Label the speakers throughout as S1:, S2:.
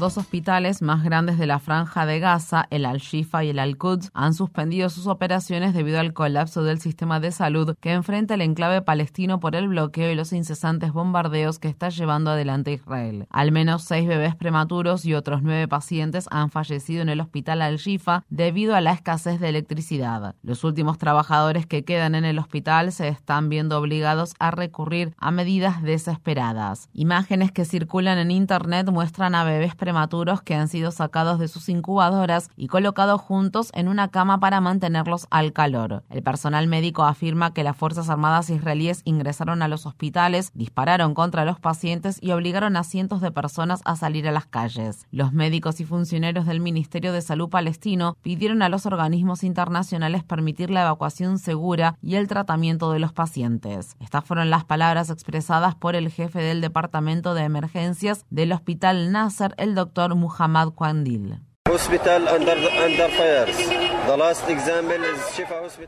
S1: Dos hospitales más grandes de la franja de Gaza, el Al-Shifa y el Al-Quds, han suspendido sus operaciones debido al colapso del sistema de salud que enfrenta el enclave palestino por el bloqueo y los incesantes bombardeos que está llevando adelante Israel. Al menos seis bebés prematuros y otros nueve pacientes han fallecido en el hospital Al-Shifa debido a la escasez de electricidad. Los últimos trabajadores que quedan en el hospital se están viendo obligados a recurrir a medidas desesperadas. Imágenes que circulan en Internet muestran a bebés prematuros que han sido sacados de sus incubadoras y colocados juntos en una cama para mantenerlos al calor. El personal médico afirma que las Fuerzas Armadas israelíes ingresaron a los hospitales, dispararon contra los pacientes y obligaron a cientos de personas a salir a las calles. Los médicos y funcionarios del Ministerio de Salud palestino pidieron a los organismos internacionales permitir la evacuación segura y el tratamiento de los pacientes. Estas fueron las palabras expresadas por el jefe del Departamento de Emergencias del Hospital Nasser el doctor Muhammad Kwandil.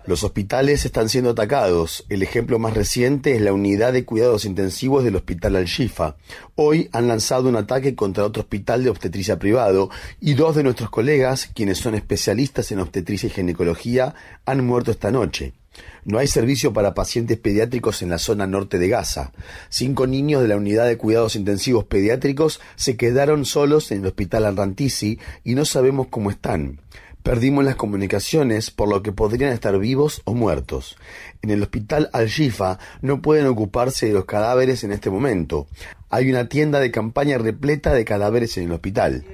S2: Los hospitales están siendo atacados. El ejemplo más reciente es la unidad de cuidados intensivos del Hospital Al-Shifa. Hoy han lanzado un ataque contra otro hospital de obstetricia privado y dos de nuestros colegas, quienes son especialistas en obstetricia y ginecología, han muerto esta noche. No hay servicio para pacientes pediátricos en la zona norte de Gaza. Cinco niños de la unidad de cuidados intensivos pediátricos se quedaron solos en el hospital Al-Rantisi y no sabemos cómo están. Perdimos las comunicaciones por lo que podrían estar vivos o muertos. En el hospital Al-Shifa no pueden ocuparse de los cadáveres en este momento. Hay una tienda de campaña repleta de cadáveres en el hospital.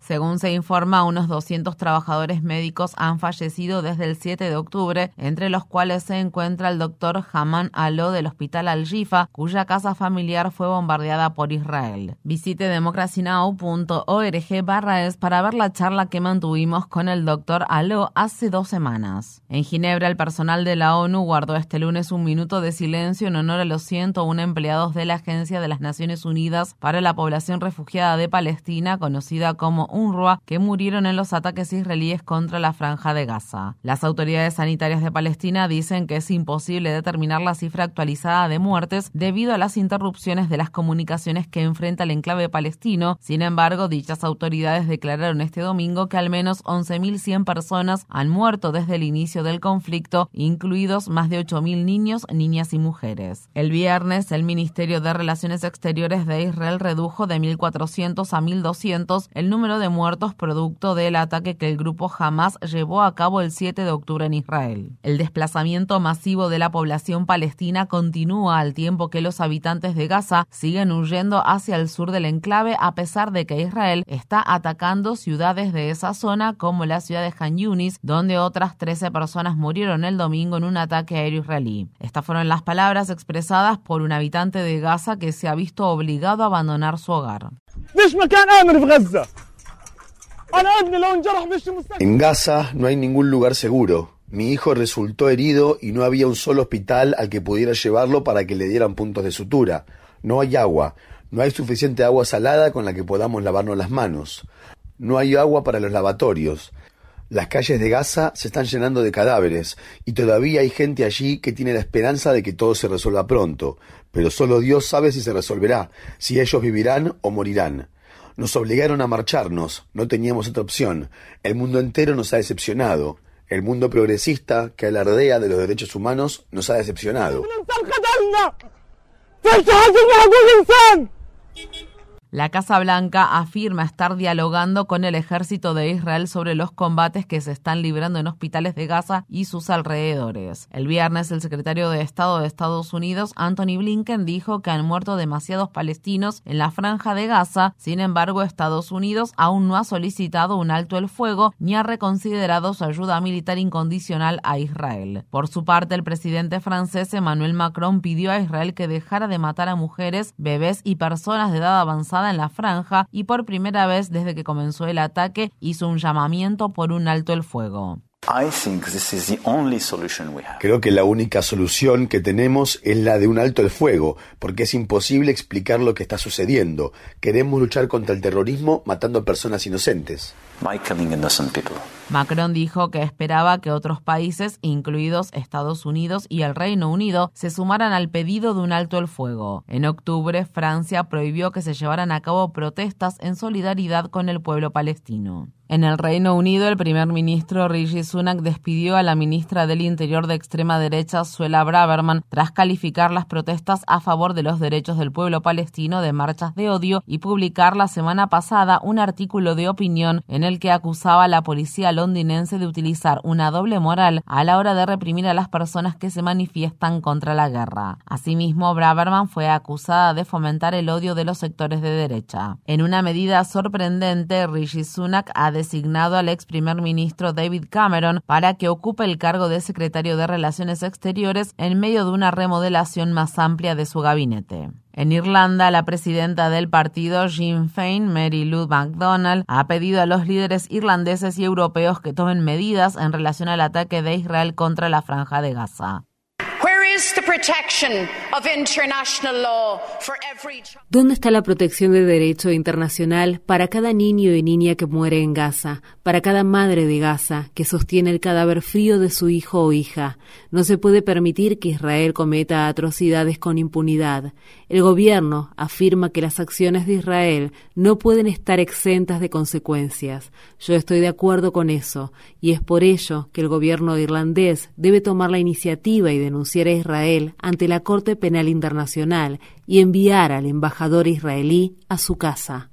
S1: Según se informa, unos 200 trabajadores médicos han fallecido desde el 7 de octubre, entre los cuales se encuentra el doctor Haman Alo del Hospital Al-Jifa, cuya casa familiar fue bombardeada por Israel. Visite democracynow.org barra es para ver la charla que mantuvimos con el doctor Alo hace dos semanas. En Ginebra, el personal de la ONU guardó este lunes un minuto de silencio en honor a los 101 empleados de la Agencia de las Naciones Unidas para la población refugiada de Palestina, conocida como UNRWA, que murieron en los ataques israelíes contra la franja de Gaza. Las autoridades sanitarias de Palestina dicen que es imposible determinar la cifra actualizada de muertes debido a las interrupciones de las comunicaciones que enfrenta el enclave palestino. Sin embargo, dichas autoridades declararon este domingo que al menos 11.100 personas han muerto desde el inicio del conflicto, incluidos más de 8.000 niños, niñas y mujeres. El viernes, el Ministerio de Relaciones Exteriores de Israel redujo de 1.400 a 1.200 el número de muertos producto del ataque que el grupo Hamas llevó a cabo el 7 de octubre en Israel. El desplazamiento masivo de la población palestina continúa al tiempo que los habitantes de Gaza siguen huyendo hacia el sur del enclave a pesar de que Israel está atacando ciudades de esa zona como la ciudad de Han Yunis, donde otras 13 personas murieron el domingo en un ataque aéreo israelí. Estas fueron las palabras expresadas por un habitante de Gaza que se ha visto obligado a abandonar su hogar.
S2: En Gaza no hay ningún lugar seguro. Mi hijo resultó herido y no había un solo hospital al que pudiera llevarlo para que le dieran puntos de sutura. No hay agua. No hay suficiente agua salada con la que podamos lavarnos las manos. No hay agua para los lavatorios. Las calles de Gaza se están llenando de cadáveres y todavía hay gente allí que tiene la esperanza de que todo se resuelva pronto, pero solo Dios sabe si se resolverá, si ellos vivirán o morirán. Nos obligaron a marcharnos, no teníamos otra opción. El mundo entero nos ha decepcionado. El mundo progresista que alardea de los derechos humanos nos ha decepcionado.
S1: La Casa Blanca afirma estar dialogando con el ejército de Israel sobre los combates que se están librando en hospitales de Gaza y sus alrededores. El viernes, el secretario de Estado de Estados Unidos, Anthony Blinken, dijo que han muerto demasiados palestinos en la franja de Gaza. Sin embargo, Estados Unidos aún no ha solicitado un alto el fuego ni ha reconsiderado su ayuda militar incondicional a Israel. Por su parte, el presidente francés Emmanuel Macron pidió a Israel que dejara de matar a mujeres, bebés y personas de edad avanzada en la franja y por primera vez desde que comenzó el ataque hizo un llamamiento por un alto el fuego.
S2: Creo que la única solución que tenemos es la de un alto el fuego, porque es imposible explicar lo que está sucediendo. Queremos luchar contra el terrorismo matando a personas inocentes.
S1: Macron dijo que esperaba que otros países, incluidos Estados Unidos y el Reino Unido, se sumaran al pedido de un alto el fuego. En octubre, Francia prohibió que se llevaran a cabo protestas en solidaridad con el pueblo palestino. En el Reino Unido, el primer ministro Rishi Sunak despidió a la ministra del Interior de extrema derecha, Suela Braverman, tras calificar las protestas a favor de los derechos del pueblo palestino de marchas de odio y publicar la semana pasada un artículo de opinión en el que acusaba a la policía londinense de utilizar una doble moral a la hora de reprimir a las personas que se manifiestan contra la guerra. Asimismo, Braverman fue acusada de fomentar el odio de los sectores de derecha. En una medida sorprendente, Rishi Sunak ha designado al ex primer ministro David Cameron para que ocupe el cargo de secretario de Relaciones Exteriores en medio de una remodelación más amplia de su gabinete. En Irlanda, la presidenta del partido Sinn Féin, Mary Lou MacDonald, ha pedido a los líderes irlandeses y europeos que tomen medidas en relación al ataque de Israel contra la franja de Gaza.
S3: ¿Dónde está la protección de derecho internacional para cada niño y niña que muere en Gaza, para cada madre de Gaza que sostiene el cadáver frío de su hijo o hija? No se puede permitir que Israel cometa atrocidades con impunidad. El gobierno afirma que las acciones de Israel no pueden estar exentas de consecuencias. Yo estoy de acuerdo con eso, y es por ello que el gobierno irlandés debe tomar la iniciativa y denunciar a Israel Ante la Corte Penal Internacional y enviar al embajador israelí a su casa.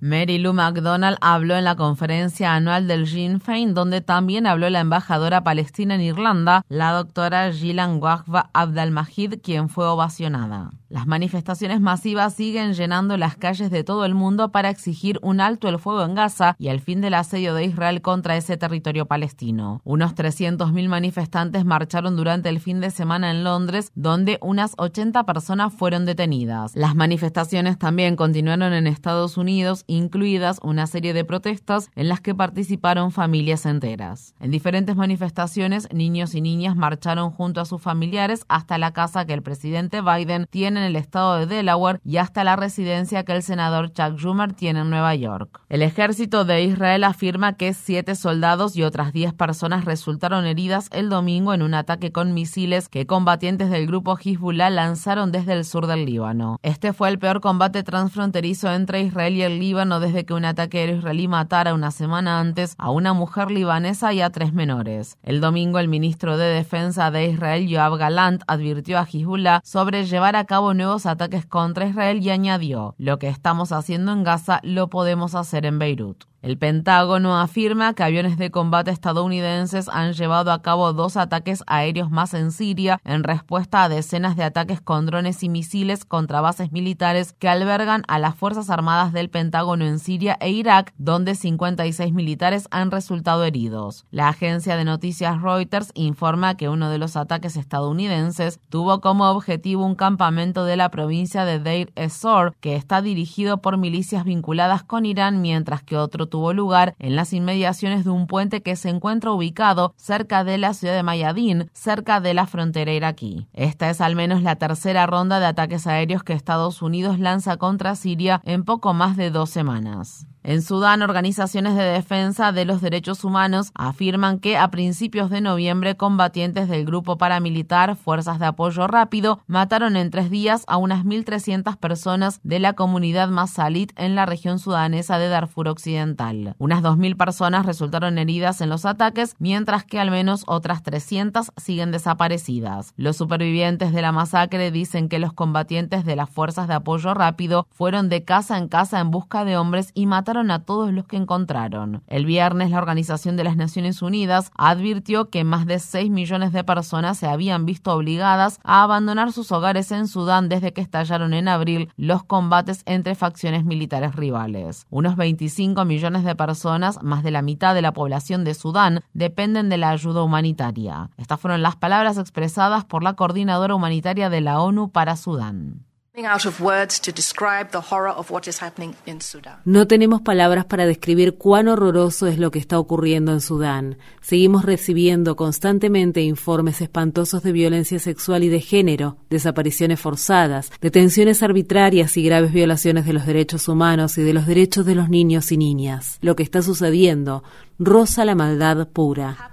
S1: Mary Lou McDonald habló en la conferencia anual del Sinn Féin, donde también habló la embajadora palestina en Irlanda, la doctora Gillan Wahba Abdalmajid, quien fue ovacionada. Las manifestaciones masivas siguen llenando las calles de todo el mundo para exigir un alto el fuego en Gaza y el fin del asedio de Israel contra ese territorio palestino. Unos 300.000 manifestantes marcharon durante el fin de semana en Londres, donde unas 80 personas fueron Las manifestaciones también continuaron en Estados Unidos, incluidas una serie de protestas en las que participaron familias enteras. En diferentes manifestaciones, niños y niñas marcharon junto a sus familiares hasta la casa que el presidente Biden tiene en el estado de Delaware y hasta la residencia que el senador Chuck Schumer tiene en Nueva York. El ejército de Israel afirma que siete soldados y otras diez personas resultaron heridas el domingo en un ataque con misiles que combatientes del grupo Hezbollah lanzaron desde el sur del Líbano. Este fue el peor combate transfronterizo entre Israel y el Líbano desde que un ataque aéreo israelí matara una semana antes a una mujer libanesa y a tres menores. El domingo el ministro de Defensa de Israel, Yoav Galant, advirtió a Hezbollah sobre llevar a cabo nuevos ataques contra Israel y añadió, lo que estamos haciendo en Gaza lo podemos hacer en Beirut. El Pentágono afirma que aviones de combate estadounidenses han llevado a cabo dos ataques aéreos más en Siria en respuesta a decenas de ataques con drones y misiles contra bases militares que albergan a las Fuerzas Armadas del Pentágono en Siria e Irak, donde 56 militares han resultado heridos. La agencia de noticias Reuters informa que uno de los ataques estadounidenses tuvo como objetivo un campamento de la provincia de Deir ez-Zor, que está dirigido por milicias vinculadas con Irán, mientras que otro tuvo lugar en las inmediaciones de un puente que se encuentra ubicado cerca de la ciudad de Mayadín, cerca de la frontera iraquí. Esta es al menos la tercera ronda de ataques aéreos que Estados Unidos lanza contra Siria en poco más de dos semanas. En Sudán, organizaciones de defensa de los derechos humanos afirman que a principios de noviembre combatientes del grupo paramilitar Fuerzas de Apoyo Rápido mataron en tres días a unas 1.300 personas de la comunidad Masalit en la región sudanesa de Darfur Occidental. Unas 2.000 personas resultaron heridas en los ataques, mientras que al menos otras 300 siguen desaparecidas. Los supervivientes de la masacre dicen que los combatientes de las Fuerzas de Apoyo Rápido fueron de casa en casa en busca de hombres y mataron a todos los que encontraron. El viernes, la Organización de las Naciones Unidas advirtió que más de 6 millones de personas se habían visto obligadas a abandonar sus hogares en Sudán desde que estallaron en abril los combates entre facciones militares rivales. Unos 25 millones de personas, más de la mitad de la población de Sudán, dependen de la ayuda humanitaria. Estas fueron las palabras expresadas por la coordinadora humanitaria de la ONU para Sudán.
S3: No tenemos palabras para describir cuán horroroso es lo que está ocurriendo en Sudán. Seguimos recibiendo constantemente informes espantosos de violencia sexual y de género, desapariciones forzadas, detenciones arbitrarias y graves violaciones de los derechos humanos y de los derechos de los niños y niñas. Lo que está sucediendo roza la maldad pura.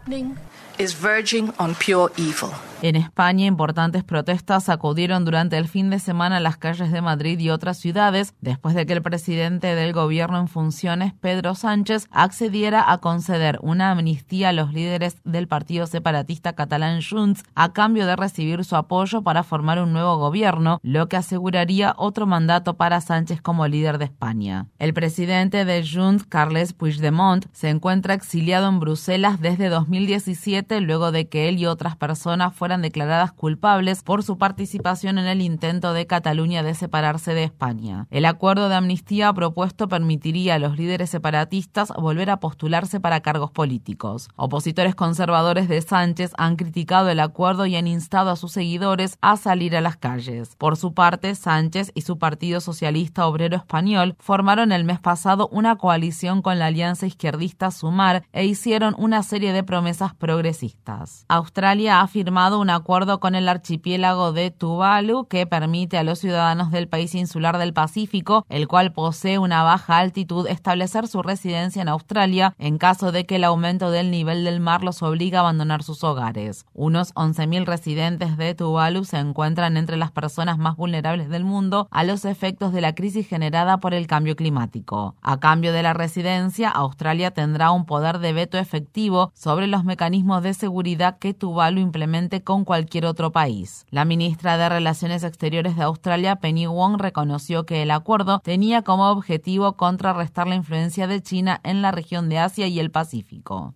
S1: En España, importantes protestas acudieron durante el fin de semana a las calles de Madrid y otras ciudades después de que el presidente del gobierno en funciones, Pedro Sánchez, accediera a conceder una amnistía a los líderes del partido separatista catalán Junts a cambio de recibir su apoyo para formar un nuevo gobierno, lo que aseguraría otro mandato para Sánchez como líder de España. El presidente de Junts, Carles Puigdemont, se encuentra exiliado en Bruselas desde 2017 luego de que él y otras personas fueran declaradas culpables por su participación en el intento de Cataluña de separarse de España. El acuerdo de amnistía propuesto permitiría a los líderes separatistas volver a postularse para cargos políticos. Opositores conservadores de Sánchez han criticado el acuerdo y han instado a sus seguidores a salir a las calles. Por su parte, Sánchez y su Partido Socialista Obrero Español formaron el mes pasado una coalición con la alianza izquierdista Sumar e hicieron una serie de promesas progresistas. Australia ha firmado un acuerdo con el archipiélago de Tuvalu que permite a los ciudadanos del país insular del Pacífico, el cual posee una baja altitud, establecer su residencia en Australia en caso de que el aumento del nivel del mar los obligue a abandonar sus hogares. Unos 11.000 residentes de Tuvalu se encuentran entre las personas más vulnerables del mundo a los efectos de la crisis generada por el cambio climático. A cambio de la residencia, Australia tendrá un poder de veto efectivo sobre los mecanismos de seguridad que Tuvalu implemente con cualquier otro país. La ministra de Relaciones Exteriores de Australia, Penny Wong, reconoció que el acuerdo tenía como objetivo contrarrestar la influencia de China en la región de Asia y el Pacífico.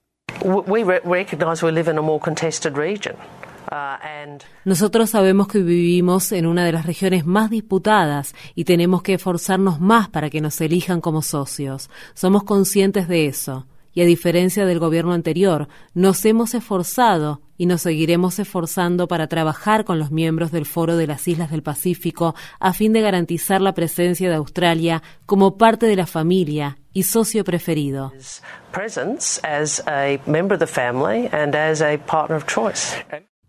S3: Nosotros sabemos que vivimos en una de las regiones más disputadas y tenemos que esforzarnos más para que nos elijan como socios. Somos conscientes de eso y a diferencia del gobierno anterior, nos hemos esforzado y nos seguiremos esforzando para trabajar con los miembros del Foro de las Islas del Pacífico a fin de garantizar la presencia de Australia como parte de la familia y socio preferido.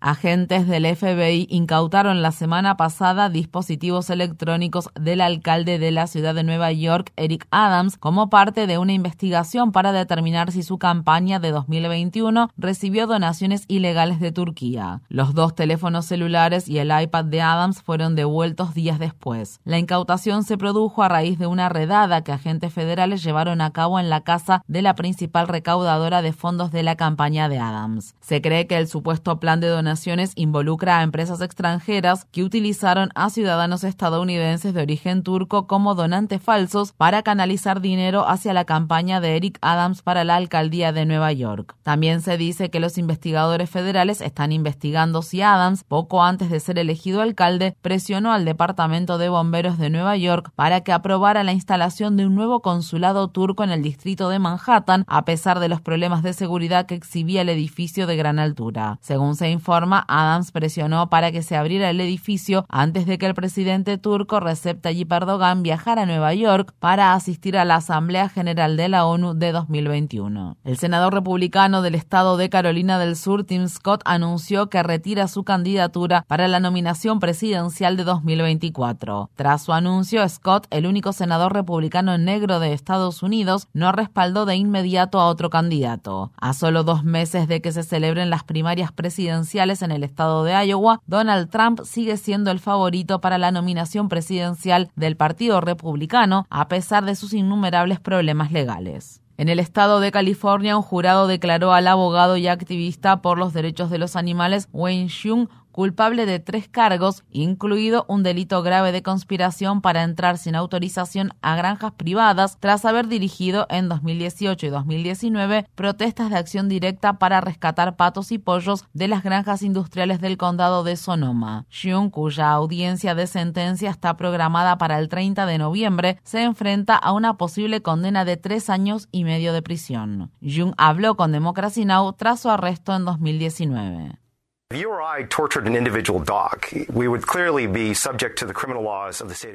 S1: Agentes del FBI incautaron la semana pasada dispositivos electrónicos del alcalde de la ciudad de Nueva York, Eric Adams, como parte de una investigación para determinar si su campaña de 2021 recibió donaciones ilegales de Turquía. Los dos teléfonos celulares y el iPad de Adams fueron devueltos días después. La incautación se produjo a raíz de una redada que agentes federales llevaron a cabo en la casa de la principal recaudadora de fondos de la campaña de Adams. Se cree que el supuesto plan de donación involucra a empresas extranjeras que utilizaron a ciudadanos estadounidenses de origen turco como donantes falsos para canalizar dinero hacia la campaña de Eric Adams para la alcaldía de Nueva York. También se dice que los investigadores federales están investigando si Adams, poco antes de ser elegido alcalde, presionó al Departamento de Bomberos de Nueva York para que aprobara la instalación de un nuevo consulado turco en el distrito de Manhattan, a pesar de los problemas de seguridad que exhibía el edificio de gran altura. Según se informa, Adams presionó para que se abriera el edificio antes de que el presidente turco Recep Tayyip Erdogan viajara a Nueva York para asistir a la Asamblea General de la ONU de 2021. El senador republicano del estado de Carolina del Sur, Tim Scott, anunció que retira su candidatura para la nominación presidencial de 2024. Tras su anuncio, Scott, el único senador republicano negro de Estados Unidos, no respaldó de inmediato a otro candidato. A solo dos meses de que se celebren las primarias presidenciales en el estado de Iowa, Donald Trump sigue siendo el favorito para la nominación presidencial del Partido Republicano, a pesar de sus innumerables problemas legales. En el estado de California, un jurado declaró al abogado y activista por los derechos de los animales Wayne Xiong culpable de tres cargos, incluido un delito grave de conspiración para entrar sin autorización a granjas privadas tras haber dirigido en 2018 y 2019 protestas de acción directa para rescatar patos y pollos de las granjas industriales del condado de Sonoma. Xiong, cuya audiencia de sentencia está programada para el 30 de noviembre, se enfrenta a una posible condena de tres años y medio de prisión. Jung habló con Democracy Now! tras su arresto en 2019.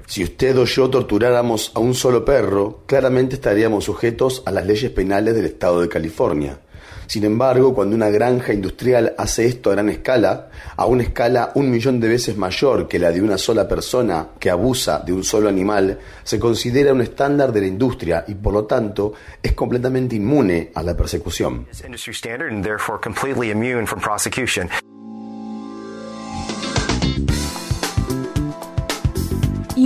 S2: Si usted o yo torturáramos a un solo perro, claramente estaríamos sujetos a las leyes penales del estado de California. Sin embargo, cuando una granja industrial hace esto a gran escala, a una escala un millón de veces mayor que la de una sola persona que abusa de un solo animal, se considera un estándar de la industria y por lo tanto es completamente inmune a la persecución.